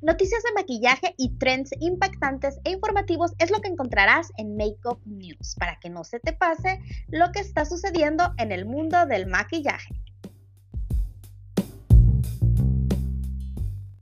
Noticias de maquillaje y trends impactantes e informativos es lo que encontrarás en Makeup News para que no se te pase lo que está sucediendo en el mundo del maquillaje.